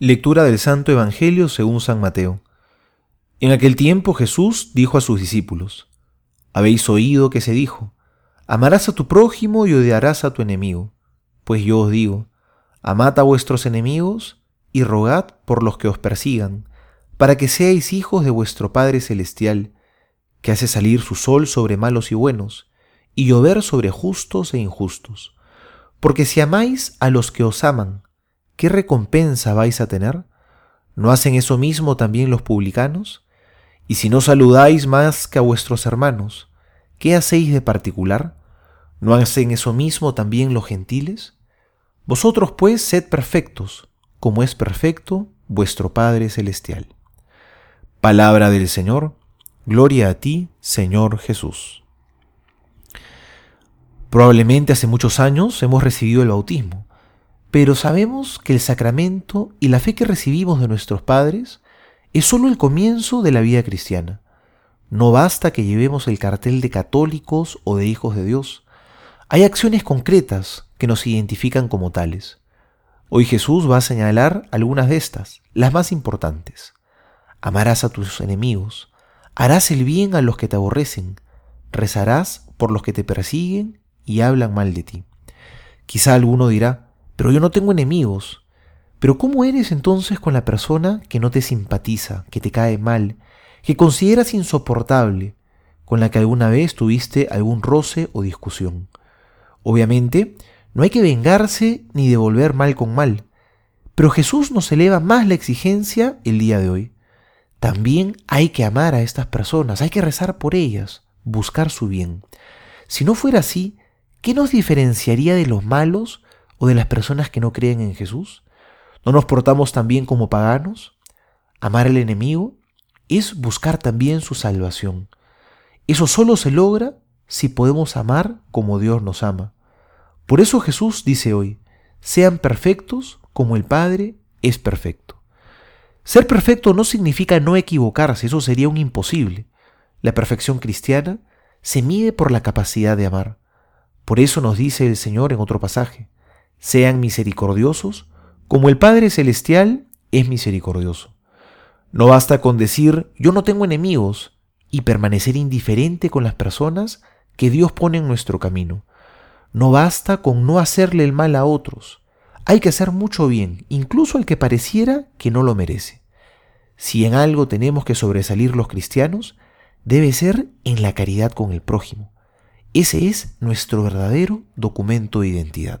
Lectura del Santo Evangelio según San Mateo. En aquel tiempo Jesús dijo a sus discípulos, Habéis oído que se dijo, Amarás a tu prójimo y odiarás a tu enemigo. Pues yo os digo, amad a vuestros enemigos y rogad por los que os persigan, para que seáis hijos de vuestro Padre Celestial, que hace salir su sol sobre malos y buenos, y llover sobre justos e injustos. Porque si amáis a los que os aman, ¿qué recompensa vais a tener? ¿No hacen eso mismo también los publicanos? Y si no saludáis más que a vuestros hermanos, ¿qué hacéis de particular? ¿No hacen eso mismo también los gentiles? Vosotros pues sed perfectos, como es perfecto vuestro Padre Celestial. Palabra del Señor, gloria a ti, Señor Jesús. Probablemente hace muchos años hemos recibido el bautismo pero sabemos que el sacramento y la fe que recibimos de nuestros padres es solo el comienzo de la vida cristiana. No basta que llevemos el cartel de católicos o de hijos de Dios. Hay acciones concretas que nos identifican como tales. Hoy Jesús va a señalar algunas de estas, las más importantes. Amarás a tus enemigos, harás el bien a los que te aborrecen, rezarás por los que te persiguen y hablan mal de ti. Quizá alguno dirá, pero yo no tengo enemigos. Pero ¿cómo eres entonces con la persona que no te simpatiza, que te cae mal, que consideras insoportable, con la que alguna vez tuviste algún roce o discusión? Obviamente, no hay que vengarse ni devolver mal con mal, pero Jesús nos eleva más la exigencia el día de hoy. También hay que amar a estas personas, hay que rezar por ellas, buscar su bien. Si no fuera así, ¿qué nos diferenciaría de los malos o de las personas que no creen en Jesús? ¿No nos portamos también como paganos? Amar al enemigo es buscar también su salvación. Eso solo se logra si podemos amar como Dios nos ama. Por eso Jesús dice hoy, sean perfectos como el Padre es perfecto. Ser perfecto no significa no equivocarse, eso sería un imposible. La perfección cristiana se mide por la capacidad de amar. Por eso nos dice el Señor en otro pasaje, sean misericordiosos, como el Padre Celestial es misericordioso. No basta con decir yo no tengo enemigos y permanecer indiferente con las personas que Dios pone en nuestro camino. No basta con no hacerle el mal a otros. Hay que hacer mucho bien, incluso al que pareciera que no lo merece. Si en algo tenemos que sobresalir los cristianos, debe ser en la caridad con el prójimo. Ese es nuestro verdadero documento de identidad.